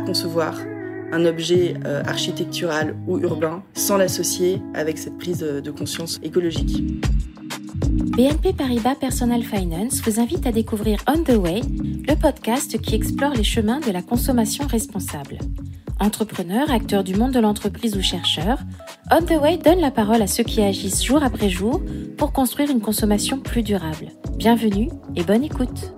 concevoir un objet euh, architectural ou urbain sans l'associer avec cette prise de conscience écologique. BNP Paribas Personal Finance vous invite à découvrir On the Way, le podcast qui explore les chemins de la consommation responsable. Entrepreneurs, acteurs du monde de l'entreprise ou chercheurs, On the Way donne la parole à ceux qui agissent jour après jour pour construire une consommation plus durable. Bienvenue et bonne écoute.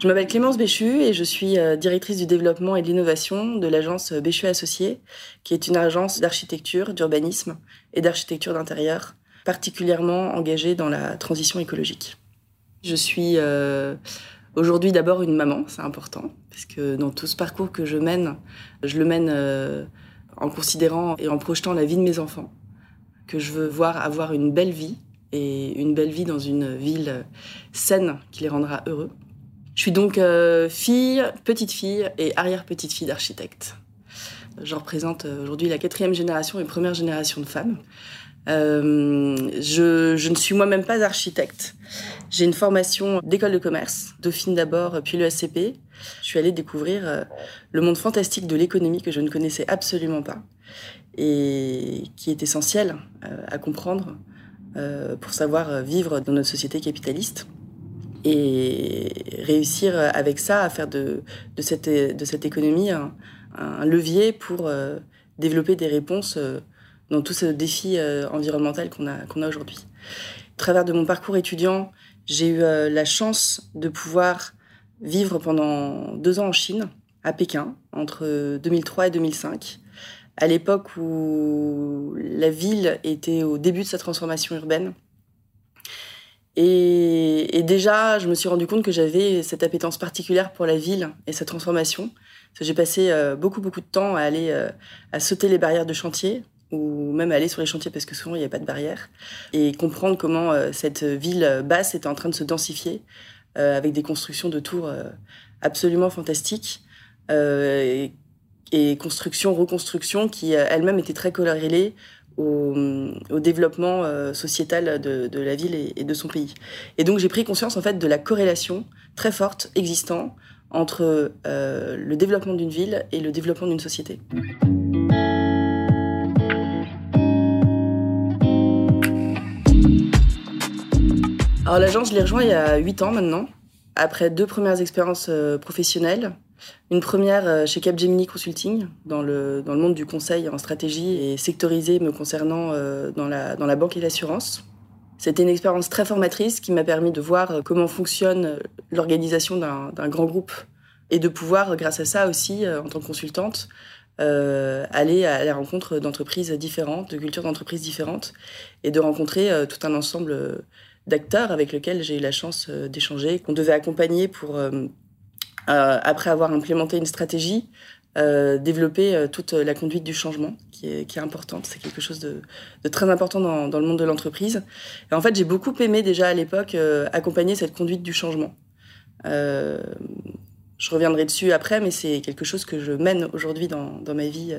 Je m'appelle Clémence Béchu et je suis euh, directrice du développement et de l'innovation de l'agence Béchu Associés, qui est une agence d'architecture, d'urbanisme et d'architecture d'intérieur, particulièrement engagée dans la transition écologique. Je suis euh, aujourd'hui d'abord une maman, c'est important, parce que dans tout ce parcours que je mène, je le mène euh, en considérant et en projetant la vie de mes enfants, que je veux voir avoir une belle vie et une belle vie dans une ville saine qui les rendra heureux. Je suis donc euh, fille, petite fille et arrière-petite fille d'architecte. Je représente euh, aujourd'hui la quatrième génération et première génération de femmes. Euh, je, ne suis moi-même pas architecte. J'ai une formation d'école de commerce, Dauphine d'abord, puis le SCP. Je suis allée découvrir le monde fantastique de l'économie que je ne connaissais absolument pas et qui est essentiel à comprendre pour savoir vivre dans notre société capitaliste et réussir avec ça à faire de, de, cette, de cette économie un, levier pour euh, développer des réponses euh, dans tout ce défi euh, environnemental qu'on a, qu'on a aujourd'hui. Au travers de mon parcours étudiant, j'ai eu la chance de pouvoir vivre pendant deux ans en Chine, à Pékin, entre 2003 et 2005, à l'époque où la ville était au début de sa transformation urbaine et, déjà, je me suis rendu compte que j'avais cette appétence particulière pour la ville et sa transformation. J'ai passé euh, beaucoup, beaucoup de temps à aller euh, à sauter les barrières de chantier ou même aller sur les chantiers parce que souvent il n'y a pas de barrières et comprendre comment euh, cette ville basse était en train de se densifier avec des constructions de tours absolument fantastiques et, et construction, reconstruction qui elles-mêmes étaient très corrélées au, développement euh, sociétal de, la ville et, de son pays. Et donc j'ai pris conscience en fait de la corrélation très forte existant entre euh, le développement d'une ville et le développement d'une société. Alors l'agence, je l'ai rejoint il y a 8 ans maintenant, après deux premières expériences euh, professionnelles une première euh, chez Capgemini Consulting, dans le, dans le monde du conseil en stratégie et sectorisé me concernant euh, dans, la, dans la banque et l'assurance. C'était une expérience très formatrice qui m'a permis de voir euh, comment fonctionne l'organisation d'un grand groupe et de pouvoir, grâce à ça aussi, en tant que consultante, aller à la rencontre d'entreprises différentes, de cultures d'entreprises différentes, et de rencontrer tout un ensemble d'acteurs avec lesquels j'ai eu la chance d'échanger, qu'on devait accompagner pour après avoir implémenté une stratégie, euh, développer euh, toute la conduite du changement, qui est, importante. C'est quelque chose de, très important dans, le monde de l'entreprise. En fait, j'ai beaucoup aimé déjà à l'époque accompagner cette conduite du changement. je reviendrai dessus après, mais c'est quelque chose que je mène aujourd'hui dans, ma vie,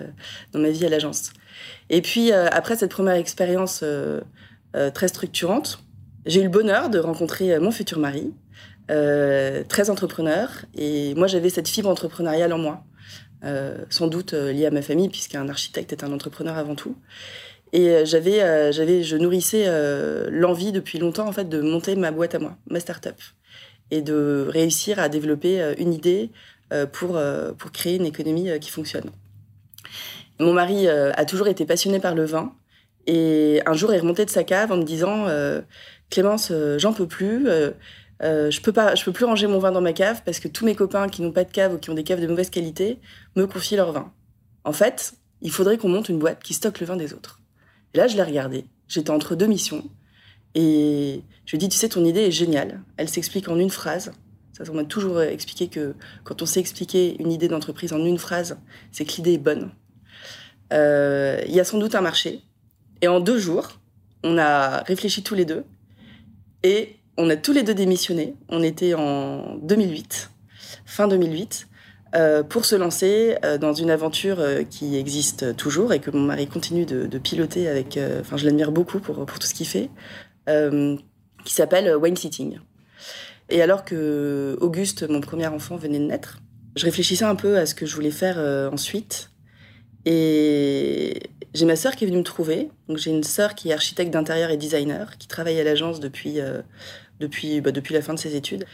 dans ma vie à l'agence. Et puis après cette première expérience très structurante, j'ai eu le bonheur de rencontrer mon futur mari, euh, très entrepreneur. Et moi, j'avais cette fibre entrepreneuriale en moi, euh, sans doute euh, liée à ma famille, puisqu'un architecte est un entrepreneur avant tout. Et j'avais, j'avais, je nourrissais l'envie depuis longtemps en fait de monter ma boîte à moi, ma start-up, et de réussir à développer une idée pour pour créer une économie qui fonctionne. Mon mari a toujours été passionné par le vin, et un jour il est remonté de sa cave en me disant Clémence, j'en peux plus. Je peux pas, je peux plus ranger mon vin dans ma cave parce que tous mes copains qui n'ont pas de cave ou qui ont des caves de mauvaise qualité me confient leur vin. En fait, il faudrait qu'on monte une boîte qui stocke le vin des autres. Là, je l'ai regardé. J'étais entre deux missions et je lui ai dit, tu sais, ton idée est géniale. Elle s'explique en une phrase. Ça, on m'a toujours expliqué que quand on sait expliquer une idée d'entreprise en une phrase, c'est que l'idée est bonne. Euh, il y a sans doute un marché. Et en deux jours, on a réfléchi tous les deux et on a tous les deux démissionné. On était en 2008, fin 2008, euh, pour se lancer euh, dans une aventure euh, qui existe toujours et que mon mari continue de, piloter avec. Enfin, je l'admire beaucoup pour, pour tout ce qu'il fait, qui s'appelle Wine Sitting. Et alors que Auguste, mon premier enfant, venait de naître, je réfléchissais un peu à ce que je voulais faire ensuite. Et j'ai ma sœur qui est venue me trouver. Donc j'ai une sœur qui est architecte d'intérieur et designer, qui travaille à l'agence depuis, euh, depuis, bah, depuis la fin de ses études.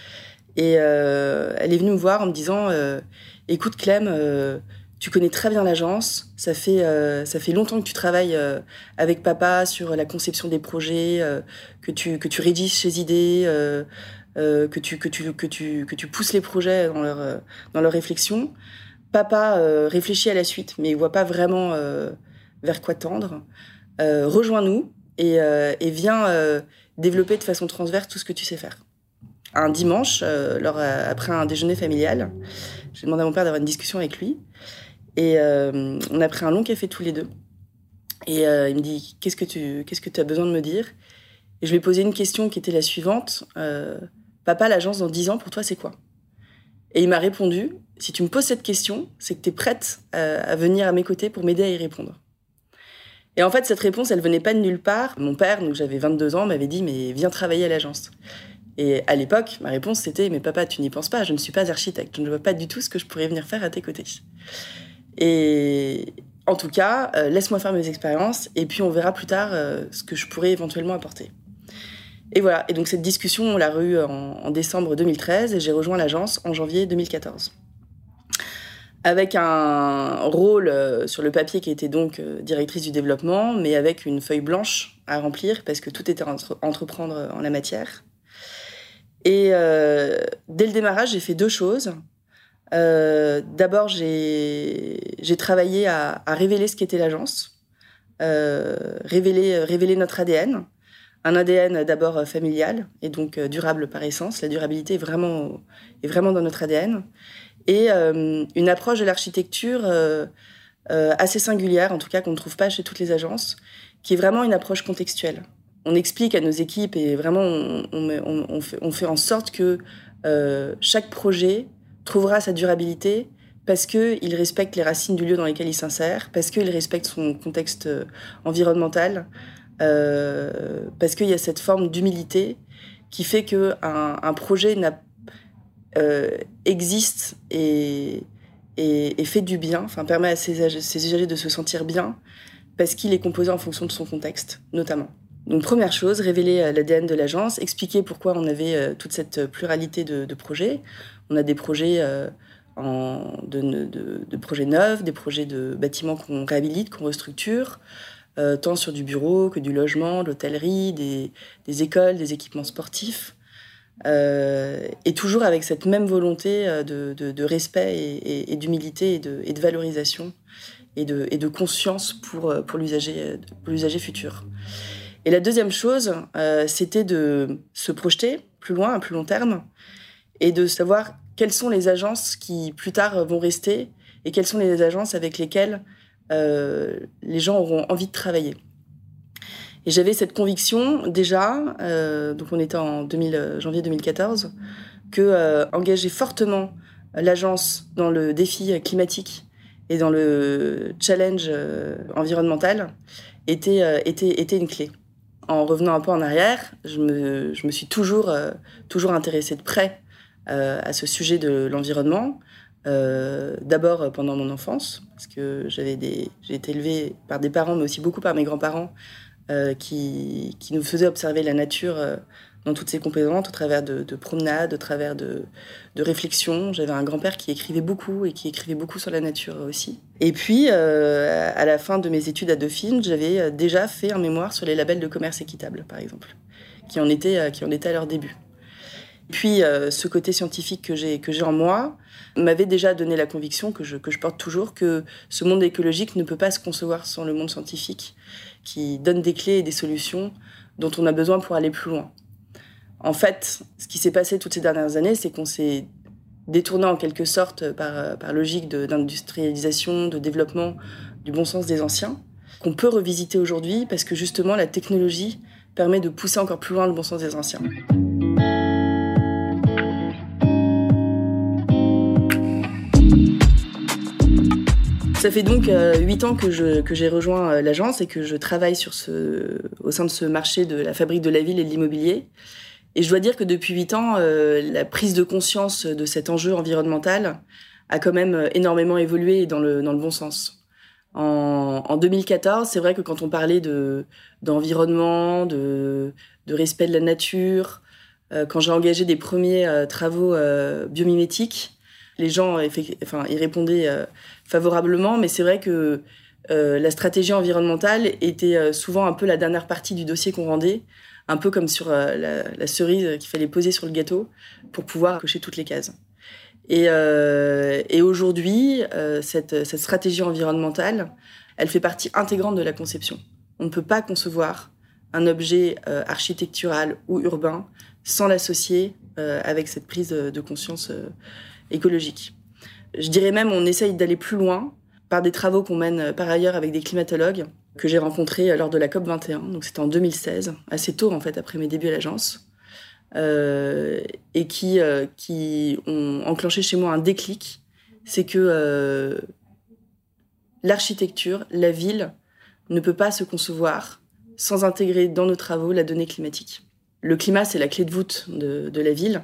Et euh, elle est venue me voir en me disant euh, Écoute, Clem, tu connais très bien l'agence. Ça fait, ça fait longtemps que tu travailles avec papa sur la conception des projets, que, tu, que tu rédiges ses idées, que, tu, que, tu, que, tu, que tu pousses les projets dans leur, dans leur réflexion papa euh, réfléchit à la suite, mais il voit pas vraiment euh, vers quoi tendre. Euh, rejoins-nous et, viens développer de façon transverse tout ce que tu sais faire. Un dimanche, après un déjeuner familial, j'ai demandé à mon père d'avoir une discussion avec lui. Et on a pris un long café tous les deux. Et il me dit Qu'est-ce que tu as besoin de me dire? Et je lui ai posé une question qui était la suivante Papa, l'agence dans 10 ans, pour toi, c'est quoi? Et il m'a répondu si tu me poses cette question, c'est que tu es prête euh, à, venir à mes côtés pour m'aider à y répondre. Et en fait, cette réponse, elle venait pas de nulle part. Mon père, donc j'avais 22 ans, m'avait dit mais viens travailler à l'agence. Et à l'époque, ma réponse c'était mais papa, tu n'y penses pas, je ne suis pas architecte, je ne vois pas du tout ce que je pourrais venir faire à tes côtés. Et en tout cas, euh, laisse-moi faire mes expériences et puis on verra plus tard euh, ce que je pourrais éventuellement apporter. Et voilà, et donc cette discussion, on l'a eue en, en décembre 2013 et j'ai rejoint l'agence en janvier 2014 avec un rôle euh, sur le papier qui était donc euh, directrice du développement, mais avec une feuille blanche à remplir parce que tout était entreprendre en la matière. Et euh, dès le démarrage, j'ai fait deux choses. D'abord, j'ai travaillé à, révéler ce qu'était l'agence, révéler, notre ADN. Un ADN d'abord familial et donc durable par essence. La durabilité est vraiment dans notre ADN et euh, une approche de l'architecture euh, euh, assez singulière, en tout cas qu'on ne trouve pas chez toutes les agences, qui est vraiment une approche contextuelle. On explique à nos équipes et vraiment on, fait, en sorte que chaque projet trouvera sa durabilité parce qu'il respecte les racines du lieu dans lequel il s'insère, parce qu'il respecte son contexte environnemental, parce qu'il y a cette forme d'humilité qui fait qu'un un projet n'a euh, existe et, fait du bien, enfin permet à ses, usagers de se sentir bien parce qu'il est composé en fonction de son contexte, notamment. Donc première chose, révéler euh, l'ADN de l'agence, expliquer pourquoi on avait euh, toute cette pluralité de, projets. On a des projets de, projets neufs, des projets de bâtiments qu'on réhabilite, qu'on restructure, tant sur du bureau que du logement, l'hôtellerie, des, des, écoles, des équipements sportifs. Euh, et toujours avec cette même volonté euh, de, respect et, d'humilité et de, valorisation et de, conscience euh, pour l'usager futur. Et la deuxième chose, c'était de se projeter plus loin, à plus long terme, et de savoir quelles sont les agences qui plus tard vont rester et quelles sont les agences avec lesquelles les gens auront envie de travailler. Et j'avais cette conviction déjà, euh, donc on était en 2000, euh, janvier 2014, que euh, engager fortement l'agence dans le défi climatique et dans le challenge environnemental était, était, était une clé. En revenant un peu en arrière, je me, je me suis toujours, toujours intéressée de près à ce sujet de l'environnement. D'abord pendant mon enfance, parce que j'ai été élevée par des parents, mais aussi beaucoup par mes grands-parents, euh, qui, nous faisait observer la nature euh, dans toutes ses composantes, au travers de, promenades, au travers de, de réflexions. J'avais un grand-père qui écrivait beaucoup et qui écrivait beaucoup sur la nature aussi. Et puis, euh, à la fin de mes études à Dauphine, j'avais déjà fait un mémoire sur les labels de commerce équitable, par exemple, qui en étaient, qui en étaient à leur début. Puis, ce côté scientifique que j'ai que j'ai en moi m'avait déjà donné la conviction que je, que je porte toujours que ce monde écologique ne peut pas se concevoir sans le monde scientifique qui donne des clés et des solutions dont on a besoin pour aller plus loin. En fait, ce qui s'est passé toutes ces dernières années, c'est qu'on s'est détourné en quelque sorte par, par logique d'industrialisation, de, développement du bon sens des anciens, qu'on peut revisiter aujourd'hui parce que justement la technologie permet de pousser encore plus loin le bon sens des anciens. Ça fait donc euh, huit ans que, j'ai rejoint euh, l'agence et que je travaille au sein de ce marché de la fabrique de la ville et de l'immobilier. Et je dois dire que depuis huit ans, la prise de conscience de cet enjeu environnemental a quand même énormément évolué dans le, bon sens. En, en 2014, c'est vrai que quand on parlait de d'environnement, de, de respect de la nature, quand j'ai engagé des premiers travaux biomimétiques, les gens enfin, y répondaient favorablement, mais c'est vrai que euh, la stratégie environnementale était euh, souvent un peu la dernière partie du dossier qu'on rendait, un peu comme sur euh, la, cerise qu'il fallait poser sur le gâteau pour pouvoir cocher toutes les cases. Et, aujourd'hui, cette, stratégie environnementale, elle fait partie intégrante de la conception. On ne peut pas concevoir un objet architectural ou urbain sans l'associer avec cette prise de conscience écologique. Je dirais même, on essaye d'aller plus loin par des travaux qu'on mène euh, par ailleurs avec des climatologues que j'ai rencontrés euh, lors de la COP 21. Donc c'était en 2016, assez tôt en fait après mes débuts à l'agence, euh, et qui qui ont enclenché chez moi un déclic. C'est que l'architecture, la ville, ne peut pas se concevoir sans intégrer dans nos travaux la donnée climatique. Le climat, c'est la clé de voûte de, de, la ville.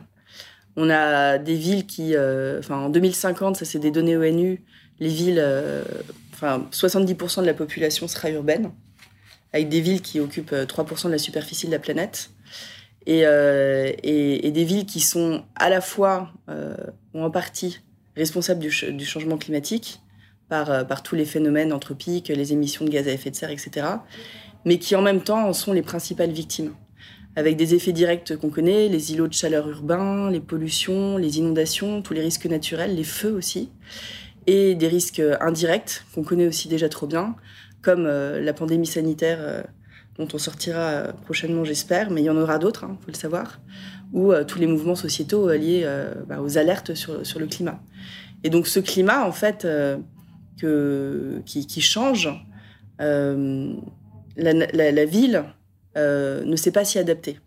On a des villes qui, enfin en 2050, ça c'est des données ONU, les villes, euh, enfin 70% de la population sera urbaine, avec des villes qui occupent 3% euh, de la superficie de la planète. Euh, et, et, des villes qui sont à la fois ou en partie responsables du, changement climatique par, par tous les phénomènes anthropiques, les émissions de gaz à effet de serre, etc., mais qui en même temps en sont les principales victimes, avec des effets directs qu'on connaît, les îlots de chaleur urbains, les pollutions, les inondations, tous les risques naturels, les feux aussi et des risques euh, indirects qu'on connaît aussi déjà trop bien, comme euh, la pandémie sanitaire euh, dont on sortira prochainement, j'espère, mais il y en aura d'autres, il hein, faut le savoir, ou tous les mouvements sociétaux liés bah, aux alertes sur, le climat. Et donc ce climat, en fait, qui, change, la, ville ne sait pas s'y adapter,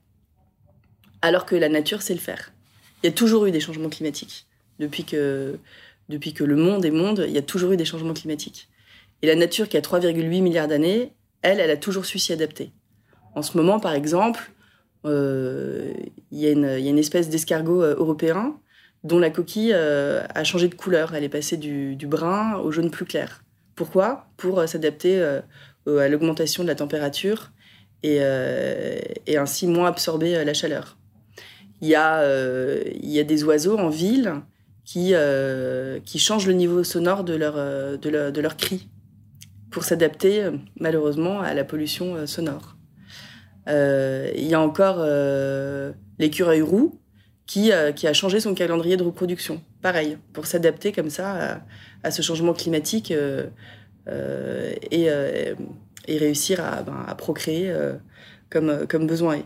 alors que la nature sait le faire. Il y a toujours eu des changements climatiques depuis que depuis que le monde est monde, il y a toujours eu des changements climatiques. Et la nature, qui a 3,8 milliards d'années, elle, elle a toujours su s'y adapter. En ce moment, par exemple, euh, il, y a une, espèce d'escargot euh, européen dont la coquille euh, a changé de couleur. Elle est passée du, brun au jaune plus clair. Pourquoi? Pour s'adapter à l'augmentation de la température et, et, ainsi moins absorber la chaleur. Il y, a, il y a des oiseaux en ville qui, euh, qui changent le niveau sonore de leur, euh, de leur, de leur cri pour s'adapter euh, malheureusement à la pollution sonore. Il y a encore l'écureuil roux qui, qui a changé son calendrier de reproduction. Pareil, pour s'adapter comme ça à, ce changement climatique et, et, réussir à, ben, procréer comme, comme besoin est.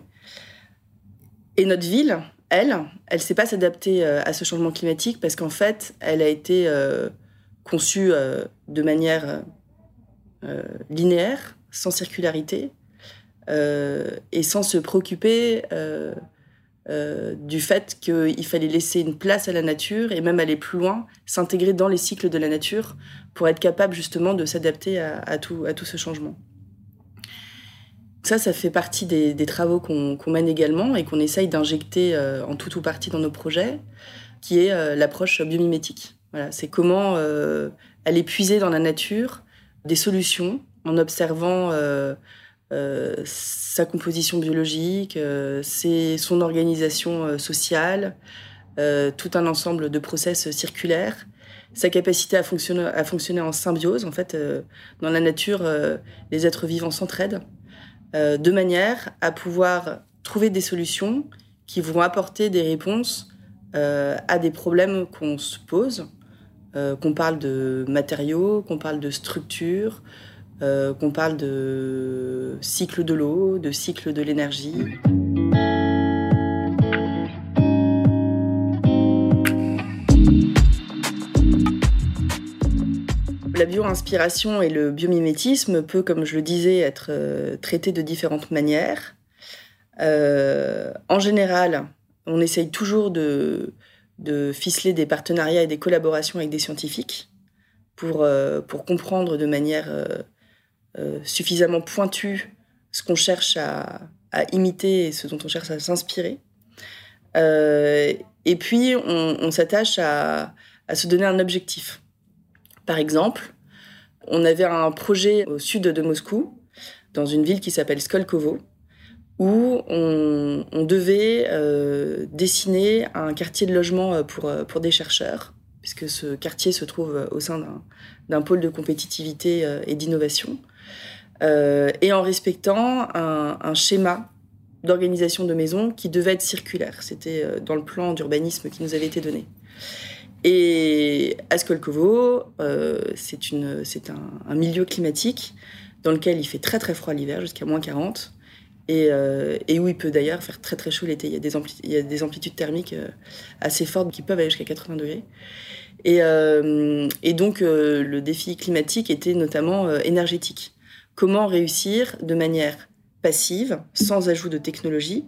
Et notre ville, elle, elle ne sait pas s'adapter euh, à ce changement climatique parce qu'en fait, elle a été euh, conçue euh, de manière linéaire, sans circularité, et sans se préoccuper du fait qu'il fallait laisser une place à la nature et même aller plus loin, s'intégrer dans les cycles de la nature pour être capable justement de s'adapter à tout ce changement. Ça, ça fait partie des, travaux qu'on mène également et qu'on essaye d'injecter euh, en tout ou partie dans nos projets, qui est euh, l'approche biomimétique. Voilà, c'est comment euh, aller puiser dans la nature des solutions en observant sa composition biologique, son organisation sociale, tout un ensemble de process circulaires, sa capacité à fonctionner, à fonctionner en symbiose. En fait, dans la nature, les êtres vivants s'entraident. Euh, de manière à pouvoir trouver des solutions qui vont apporter des réponses euh, à des problèmes qu'on se pose, euh, qu'on parle de matériaux, qu'on parle de structure, qu'on parle de cycle de l'eau, de cycle de l'énergie. La bio-inspiration et le biomimétisme peut, comme je le disais, être euh, traité de différentes manières. Euh, en général, on essaye toujours de, ficeler des partenariats et des collaborations avec des scientifiques pour, euh, pour comprendre de manière suffisamment pointue ce qu'on cherche à, imiter et ce dont on cherche à s'inspirer. et puis, on, s'attache à, à se donner un objectif. Par exemple, on avait un projet au sud de Moscou, dans une ville qui s'appelle Skolkovo, où on, devait euh, dessiner un quartier de logement euh, pour, euh, pour des chercheurs, puisque ce quartier se trouve au sein d'un pôle de compétitivité et d'innovation, et en respectant un, un schéma d'organisation de maisons qui devait être circulaire. C'était dans le plan d'urbanisme qui nous avait été donné. Et Askolkovo, euh, c'est un, milieu climatique dans lequel il fait très très froid l'hiver, jusqu'à moins 40, et, euh, et, où il peut d'ailleurs faire très très chaud l'été. Il, y a des amplitudes thermiques euh, assez fortes qui peuvent aller jusqu'à 80 degrés. Et, euh, donc le défi climatique était notamment énergétique. Comment réussir de manière passive, sans ajout de technologie,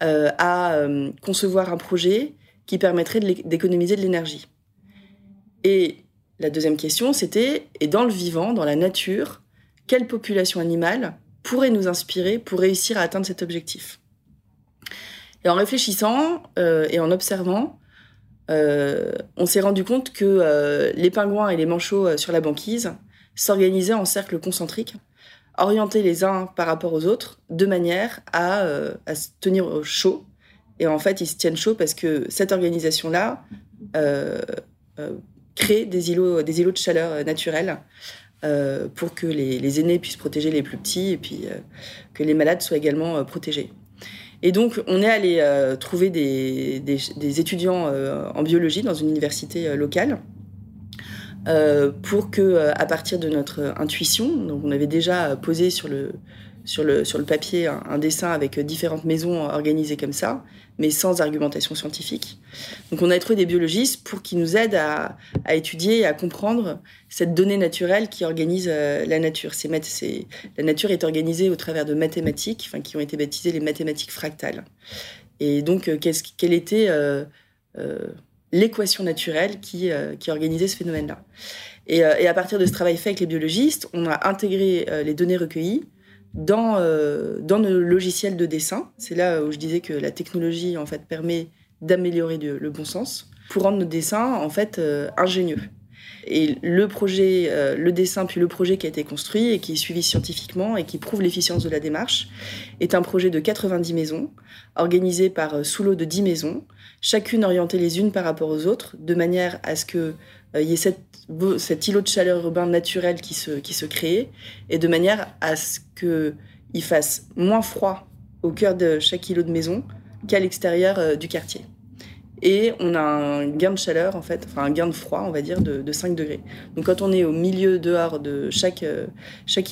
à concevoir un projet qui permettrait d'économiser de l'énergie. Et la deuxième question, c'était, et dans le vivant, dans la nature, quelle population animale pourrait nous inspirer pour réussir à atteindre cet objectif? Et en réfléchissant euh, et en observant, euh, on s'est rendu compte que euh, les pingouins et les manchots sur la banquise s'organisaient en cercles concentriques, orientés les uns par rapport aux autres, de manière à, à se tenir chaud et en fait, ils se tiennent chaud parce que cette organisation-là euh, euh, crée des îlots, des îlots de chaleur euh, naturels pour que les, les, aînés puissent protéger les plus petits et puis que les malades soient également protégés. Et donc, on est allé trouver des, des, des étudiants en biologie dans une université locale. pour que, à partir de notre intuition, donc on avait déjà posé sur le, sur le, sur le papier un, dessin avec différentes maisons organisées comme ça, mais sans argumentation scientifique. Donc on a trouvé des biologistes pour qu'ils nous aident à, étudier et à comprendre cette donnée naturelle qui organise euh, la nature. La nature est organisée au travers de mathématiques, qui ont été baptisées les mathématiques fractales. Et donc, euh, quelle était euh, euh, l'équation naturelle qui, euh, qui organisait ce phénomène-là? Et, à partir de ce travail fait avec les biologistes, on a intégré les données recueillies dans, euh, dans le logiciel de dessin. C'est là où je disais que la technologie en fait permet d'améliorer le bon sens pour rendre nos dessins en fait euh, ingénieux. Et le projet, euh, le dessin puis le projet qui a été construit et qui est suivi scientifiquement et qui prouve l'efficience de la démarche est un projet de 90 maisons organisé par sous lot de 10 maisons, chacune orientée les unes par rapport aux autres, de manière à ce que il y ait cette, cet îlot de chaleur urbain naturel qui se, qui se crée et de manière à ce qu'il fasse moins froid au cœur de chaque îlot de maison qu'à l'extérieur euh, du quartier et on a un gain de chaleur en fait, enfin un gain de froid on va dire de, de 5 degrés. Donc quand on est au milieu dehors de chaque, euh,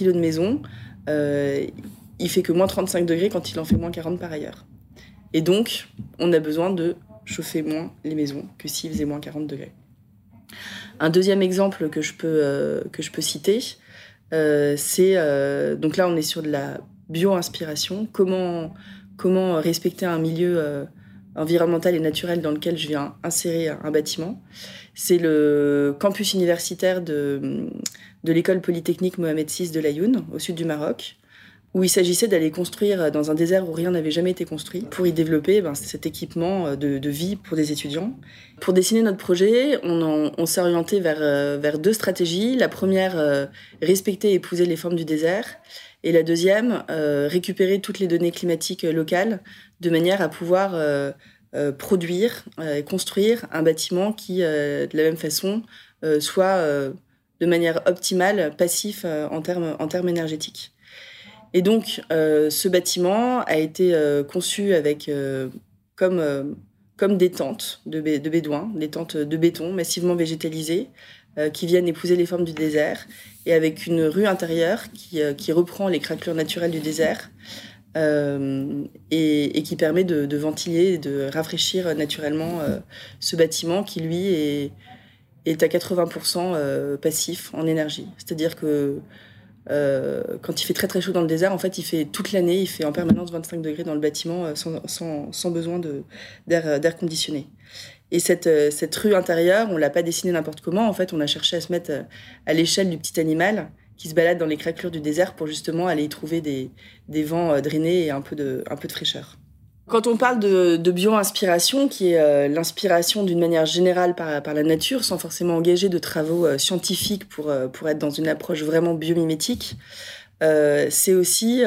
îlot de maison, euh, il fait que moins 35 degrés quand il en fait moins 40 par ailleurs. Et donc on a besoin de chauffer moins les maisons que s'il faisait moins 40 degrés. Un deuxième exemple que je peux, euh, citer, euh, c'est euh, donc là on est sur de la bio-inspiration, comment, respecter un milieu environnemental et naturel dans lequel je viens insérer un bâtiment. C'est le campus universitaire de, de l'école polytechnique Mohamed VI de Laayoune, au sud du Maroc, où il s'agissait d'aller construire dans un désert où rien n'avait jamais été construit pour y développer ben, cet équipement de, de, vie pour des étudiants. Pour dessiner notre projet, on, s'est orienté vers, vers deux stratégies. La première, euh, respecter et épouser les formes du désert. Et la deuxième, euh, récupérer toutes les données climatiques locales de manière à pouvoir euh, euh, produire et construire un bâtiment qui, de la même façon, soit de manière optimale passif en termes énergétiques. Et donc, ce bâtiment a été conçu avec comme comme des tentes de, de bédouins, des tentes de béton massivement végétalisées, euh, qui viennent épouser les formes du désert, et avec une rue intérieure qui, euh, qui reprend les craquelures naturelles du désert, euh, et, qui permet de, de, ventiler et de rafraîchir naturellement euh, ce bâtiment qui, lui, est, est à 80% euh, passif en énergie. C'est-à-dire que euh, quand il fait très très chaud dans le désert, en fait, il fait toute l'année, il fait en permanence 25 degrés dans le bâtiment euh, sans, sans, sans besoin d'air conditionné. Et cette, euh, cette rue intérieure, on l'a pas dessinée n'importe comment. En fait, on a cherché à se mettre euh, à l'échelle du petit animal qui se balade dans les craquelures du désert pour justement aller y trouver des, des vents drainés et un peu de, un peu de fraîcheur. Quand on parle de, bio-inspiration, qui est l'inspiration d'une manière générale par, la nature, sans forcément engager de travaux scientifiques pour, pour être dans une approche vraiment biomimétique, c'est aussi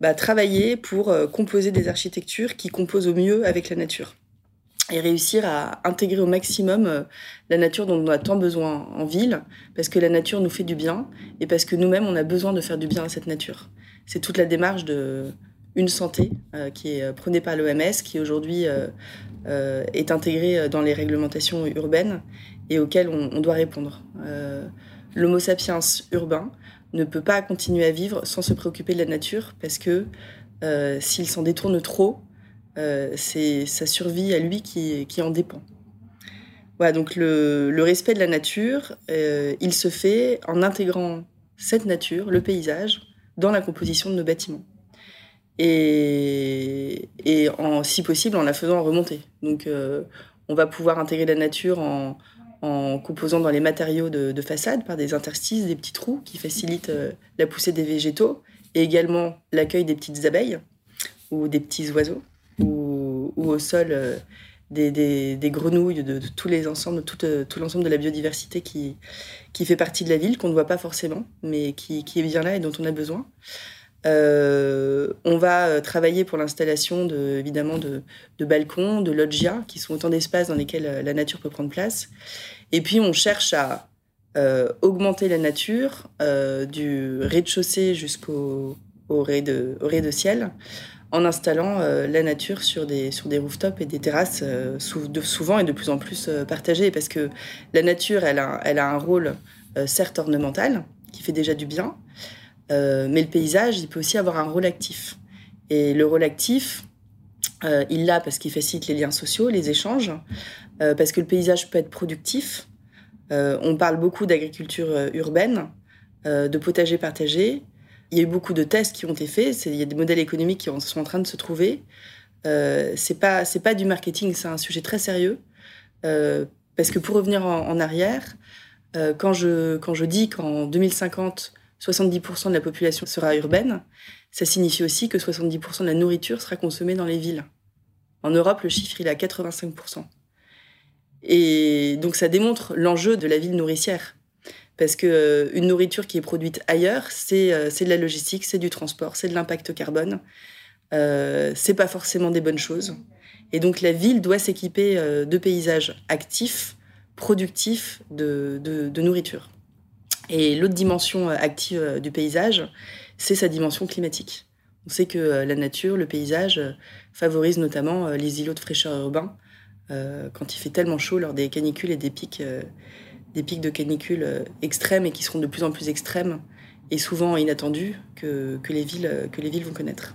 bah, travailler pour composer des architectures qui composent au mieux avec la nature et réussir à intégrer au maximum euh, la nature dont on a tant besoin en ville, parce que la nature nous fait du bien et parce que nous-mêmes, on a besoin de faire du bien à cette nature. C'est toute la démarche de une santé euh, qui est euh, prônée par l'OMS, qui aujourd'hui est intégrée dans les réglementations urbaines et auxquelles on, doit répondre. L'homo sapiens urbain ne peut pas continuer à vivre sans se préoccuper de la nature, parce que s'il s'en détourne trop, euh, c'est sa survie à lui qui, en dépend. Voilà, donc le, respect de la nature, euh, il se fait en intégrant cette nature, le paysage, dans la composition de nos bâtiments. Et, en, si possible en la faisant remonter. Donc euh, on va pouvoir intégrer la nature en, composant dans les matériaux de, de, façade par des interstices, des petits trous qui facilitent la poussée des végétaux et également l'accueil des petites abeilles ou des petits oiseaux ou, au sol euh, des, grenouilles, de, tout, euh, l'ensemble de la biodiversité qui fait partie de la ville, qu'on ne voit pas forcément, mais qui, est bien là et dont on a besoin. Euh, on va travailler pour l'installation de, évidemment de, balcons, de loggias, qui sont autant d'espaces dans lesquels la nature peut prendre place. Et puis on cherche à augmenter la nature du rez-de-chaussée jusqu'au au rez-de-ciel en installant euh, la nature sur des, rooftops et des terrasses euh, souvent et de plus en plus euh, partagées. Parce que la nature, elle a un rôle certes ornemental, qui fait déjà du bien, mais le paysage, il peut aussi avoir un rôle actif. Et le rôle actif, il l'a parce qu'il facilite les liens sociaux, les échanges, parce que le paysage peut être productif. on parle beaucoup d'agriculture urbaine, de potager partagé, il y a eu beaucoup de tests qui ont été faits. Il y a des modèles économiques qui sont en train de se trouver. Euh, c'est pas c'est pas du marketing, c'est un sujet très sérieux. Euh, parce que pour revenir en, arrière, euh, quand je quand je dis qu'en 2050 70% de la population sera urbaine, ça signifie aussi que 70% de la nourriture sera consommée dans les villes. En Europe, le chiffre est à 85%. Et donc ça démontre l'enjeu de la ville nourricière parce que euh, une nourriture qui est produite ailleurs, c'est euh, de la logistique, c'est du transport, c'est de l'impact carbone. Euh, c'est pas forcément des bonnes choses. Et donc la ville doit s'équiper euh, de paysages actifs, productifs de, nourriture. Et l'autre dimension active du paysage, c'est sa dimension climatique. On sait que la nature, le paysage, favorise notamment les îlots de fraîcheur urbains quand il fait tellement chaud lors des canicules et des pics des pics de canicule euh, extrêmes et qui seront de plus en plus extrêmes et souvent inattendus que, les, villes, que les villes vont connaître.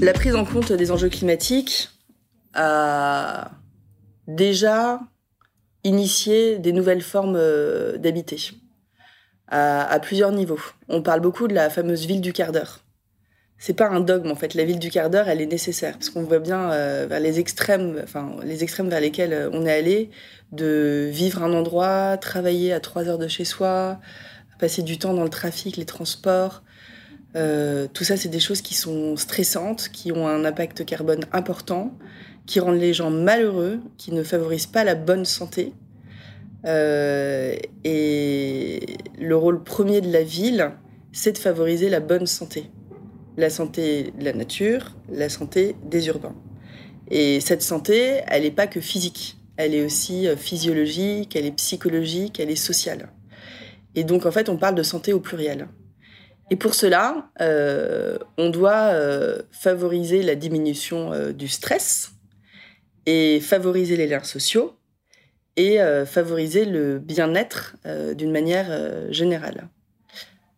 La prise en compte des enjeux climatiques a déjà initié des nouvelles formes euh, d'habiter à, plusieurs niveaux. On parle beaucoup de la fameuse ville du quart d'heure c'est pas un dogme en fait. La ville du quart d'heure, elle est nécessaire parce qu'on voit bien euh, vers les extrêmes, les extrêmes vers lesquels euh, on est allé, de vivre un endroit, travailler à trois heures de chez soi, passer du temps dans le trafic, les transports. Euh, tout ça, c'est des choses qui sont stressantes, qui ont un impact carbone important, qui rendent les gens malheureux, qui ne favorisent pas la bonne santé. et le rôle premier de la ville, c'est de favoriser la bonne santé la santé de la nature, la santé des urbains. Et cette santé, elle n'est pas que physique, elle est aussi euh, physiologique, elle est psychologique, elle est sociale. Et donc en fait, on parle de santé au pluriel. Et pour cela, euh, on doit euh, favoriser la diminution du stress et favoriser les liens sociaux et favoriser le bien-être d'une manière générale.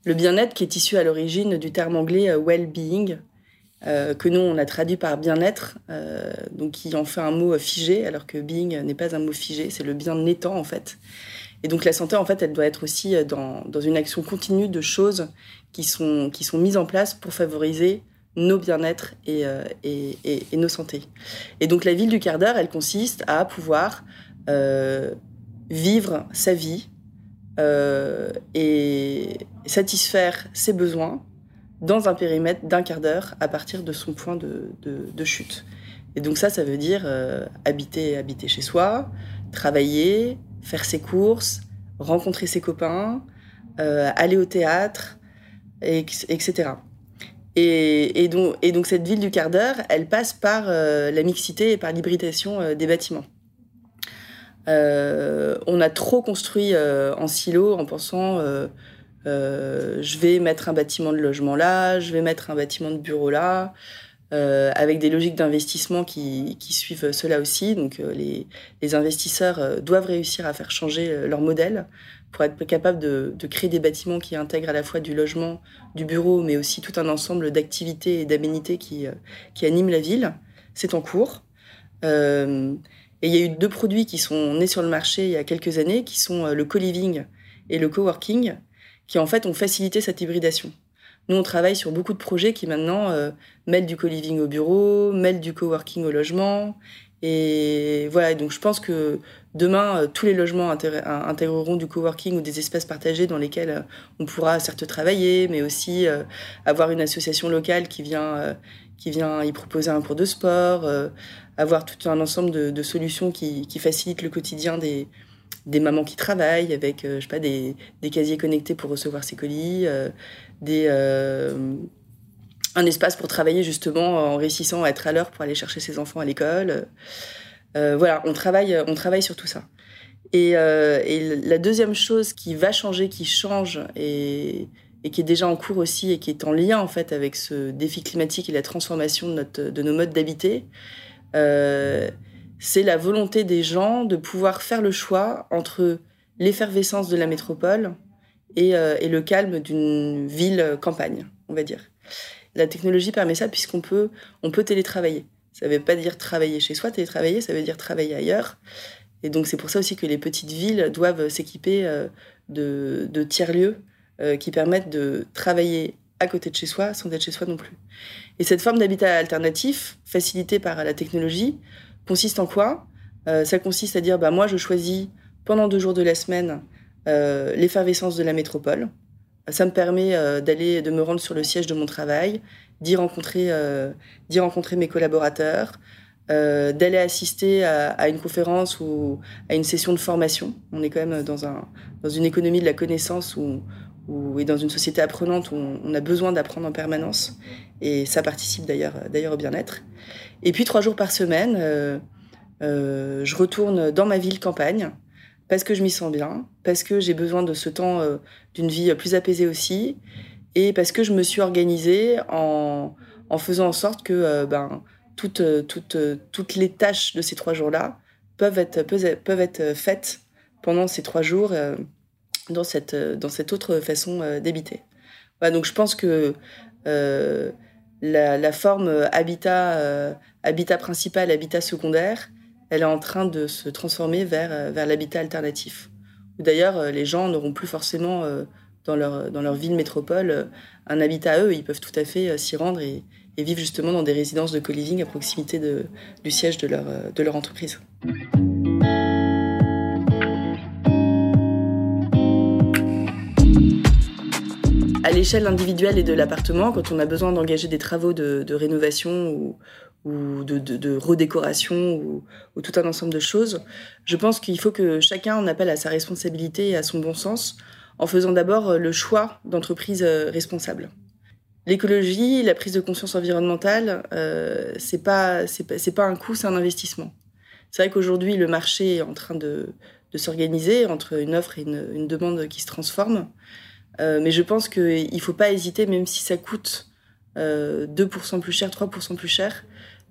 Le bien-être qui est issu à l'origine du terme anglais euh, well-being, euh, que nous on a traduit par bien-être, euh, donc qui en fait un mot figé, alors que being n'est pas un mot figé, c'est le bien-étant en fait. Et donc la santé en fait, elle doit être aussi dans, dans une action continue de choses qui sont, qui sont mises en place pour favoriser nos bien-être et, et, et, nos santé. Et donc la ville du quart d'heure, elle consiste à pouvoir vivre sa vie et satisfaire ses besoins dans un périmètre d'un quart d'heure à partir de son point de, de, chute. Et donc ça, ça veut dire habiter, habiter chez soi, travailler, faire ses courses, rencontrer ses copains, aller au théâtre, etc. Et, donc, et, donc, cette ville du quart d'heure, elle passe par euh, la mixité et par l'hybridation euh, des bâtiments. Euh, on a trop construit en silo en pensant je vais mettre un bâtiment de logement là, je vais mettre un bâtiment de bureau là, avec des logiques d'investissement qui, qui, suivent cela aussi. Donc les, les, investisseurs doivent réussir à faire changer leur modèle pour être capable de, créer des bâtiments qui intègrent à la fois du logement, du bureau, mais aussi tout un ensemble d'activités et d'aménités qui, euh, qui animent la ville. C'est en cours. Euh, et il y a eu deux produits qui sont nés sur le marché il y a quelques années, qui sont euh, le co-living et le coworking, qui en fait ont facilité cette hybridation. Nous, on travaille sur beaucoup de projets qui maintenant mêlent du co-living au bureau, mêlent du coworking au logement. Et voilà, donc je pense que Demain, euh, tous les logements intégreront du coworking ou des espaces partagés dans lesquels euh, on pourra certes travailler, mais aussi euh, avoir une association locale qui vient, qui vient y proposer un cours de sport, avoir tout un ensemble de, solutions qui, facilitent le quotidien des, des mamans qui travaillent avec je sais pas, des, casiers connectés pour recevoir ses colis, des, un espace pour travailler justement en réussissant à être à l'heure pour aller chercher ses enfants à l'école. Euh, voilà, on travaille, on travaille sur tout ça. Euh, et, la deuxième chose qui va changer, qui change et, qui est déjà en cours aussi et qui est en lien en fait avec ce défi climatique et la transformation de, notre, de nos modes d'habiter, euh, c'est la volonté des gens de pouvoir faire le choix entre l'effervescence de la métropole et, et le calme d'une ville campagne, on va dire. La technologie permet ça puisqu'on peut, on peut télétravailler. Ça ne veut pas dire travailler chez soi, télétravailler, ça veut dire travailler ailleurs. Et donc c'est pour ça aussi que les petites villes doivent s'équiper euh, de, tiers-lieux euh, qui permettent de travailler à côté de chez soi sans être chez soi non plus. Et cette forme d'habitat alternatif, facilitée par la technologie, consiste en quoi? Euh, Ça consiste à dire, bah, moi je choisis pendant deux jours de la semaine l'effervescence de la métropole. Ça me permet d'aller, de me rendre sur le siège de mon travail, d'y rencontrer, euh, d'y rencontrer mes collaborateurs, euh, d'aller assister à, une conférence ou à une session de formation. On est quand même dans, un, dans une économie de la connaissance où, et dans une société apprenante où on, a besoin d'apprendre en permanence. Et ça participe d'ailleurs, au bien-être. Et puis trois jours par semaine, euh, je retourne dans ma ville campagne parce que je m'y sens bien, parce que j'ai besoin de ce temps d'une vie plus apaisée aussi, et parce que je me suis organisée en, faisant en sorte que euh, ben, toutes, toutes, toutes les tâches de ces trois jours-là peuvent être, peuvent être faites pendant ces trois jours euh, dans, cette, dans cette autre façon euh, d'habiter. Donc je pense que la, la, forme habitat, habitat principal, habitat secondaire, elle est en train de se transformer vers, vers l'habitat alternatif. D'ailleurs, les gens n'auront plus forcément dans leur, dans leur ville métropole euh, un habitat à eux. Ils peuvent tout à fait euh, s'y rendre et, vivre justement dans des résidences de co-living à proximité de, du siège de leur, euh, de leur entreprise. L'échelle individuelle et de l'appartement, quand on a besoin d'engager des travaux de, rénovation ou, de, redécoration ou, ou, tout un ensemble de choses, je pense qu'il faut que chacun en appelle à sa responsabilité et à son bon sens en faisant d'abord euh, le choix d'entreprises euh, responsables. L'écologie, la prise de conscience environnementale, euh, c'est pas un coût, c'est un investissement. C'est vrai qu'aujourd'hui le marché est en train de, de s'organiser entre une offre et une, une, demande qui se transforme, euh, mais je pense qu'il faut pas hésiter, même si ça coûte euh, 2% plus cher, 3% plus cher,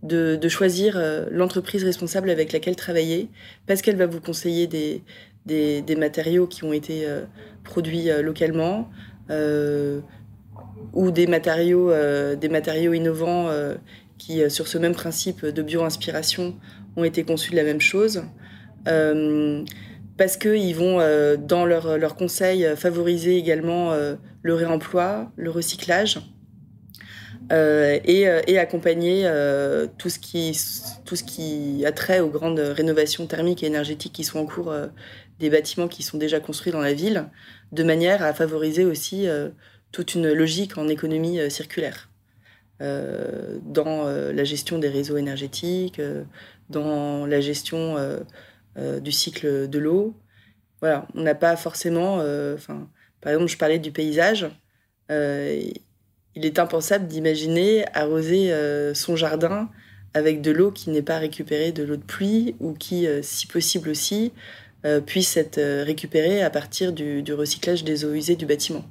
de, choisir l'entreprise responsable avec laquelle travailler, parce qu'elle va vous conseiller des, des, matériaux qui ont été produits euh, localement euh, ou des matériaux, euh, des matériaux innovants qui, sur ce même principe de bio-inspiration, ont été conçus de la même chose. Parce qu'ils vont, dans leurs leur conseils, favoriser également le réemploi, le recyclage. et, accompagner tout, ce qui, tout ce qui a trait aux grandes rénovations thermiques et énergétiques qui sont en cours des bâtiments qui sont déjà construits dans la ville, de manière à favoriser aussi toute une logique en économie circulaire. dans la gestion des réseaux énergétiques, dans la gestion du cycle de l'eau, voilà, on n'a pas forcément. Euh, enfin, par exemple, je parlais du paysage. Euh, il est impensable d'imaginer arroser euh, son jardin avec de l'eau qui n'est pas récupérée de l'eau de pluie ou qui, si possible aussi, puisse être récupérée à partir du, recyclage des eaux usées du bâtiment.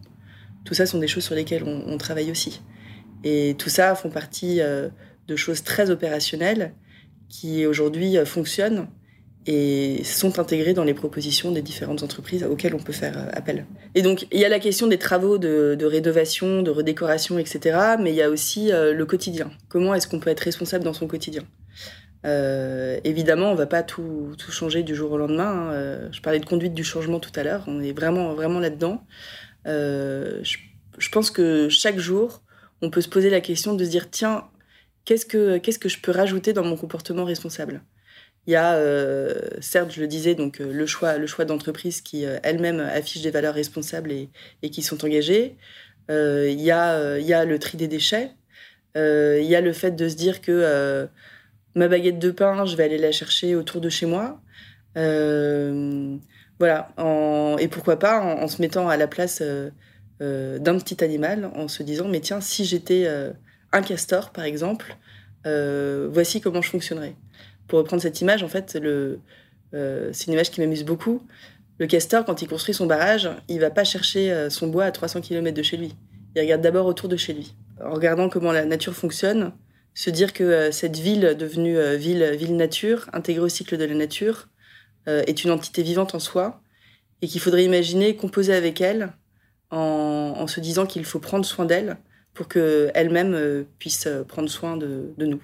Tout ça sont des choses sur lesquelles on, on travaille aussi. Et tout ça font partie de choses très opérationnelles qui aujourd'hui fonctionnent et sont intégrés dans les propositions des différentes entreprises auxquelles on peut faire euh, appel. Et donc, il y a la question des travaux de, rénovation, de redécoration, etc., mais il y a aussi euh, le quotidien. Comment est-ce qu'on peut être responsable dans son quotidien? Euh, évidemment, on ne va pas tout, changer du jour au lendemain. Hein. je parlais de conduite du changement tout à l'heure. On est vraiment, vraiment là-dedans. je, pense que chaque jour, on peut se poser la question de se dire tiens, qu'est-ce que, qu'est-ce que je peux rajouter dans mon comportement responsable? Il y a, euh, certes, je le disais, donc euh, le choix, le choix d'entreprise qui euh, elle-même affiche des valeurs responsables et, qui sont engagées. il, y a, il y a le tri des déchets. il y a le fait de se dire que ma baguette de pain, je vais aller la chercher autour de chez moi. voilà. En, et pourquoi pas en, se mettant à la place d'un petit animal, en se disant, mais tiens, si j'étais un castor, par exemple, voici comment je fonctionnerais pour reprendre cette image, en fait, euh, c'est une image qui m'amuse beaucoup. Le castor, quand il construit son barrage, il va pas chercher euh, son bois à 300 km de chez lui. Il regarde d'abord autour de chez lui. En regardant comment la nature fonctionne, se dire que euh, cette ville devenue ville, ville nature, intégrée au cycle de la nature, est une entité vivante en soi et qu'il faudrait imaginer composer avec elle en se disant qu'il faut prendre soin d'elle pour qu'elle-même euh, puisse euh, prendre soin de, nous.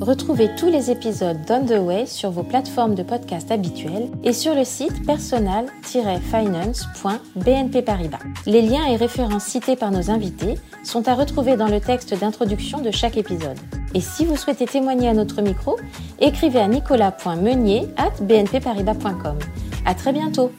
Retrouvez tous les épisodes d'On the Way sur vos plateformes de podcast habituelles et sur le site personal-finance.bnp Paribas. Les liens et références cités par nos invités sont à retrouver dans le texte d'introduction de chaque épisode. Et si vous souhaitez témoigner à notre micro, écrivez à nicolas.meunier at bnpparibas.com. À très bientôt!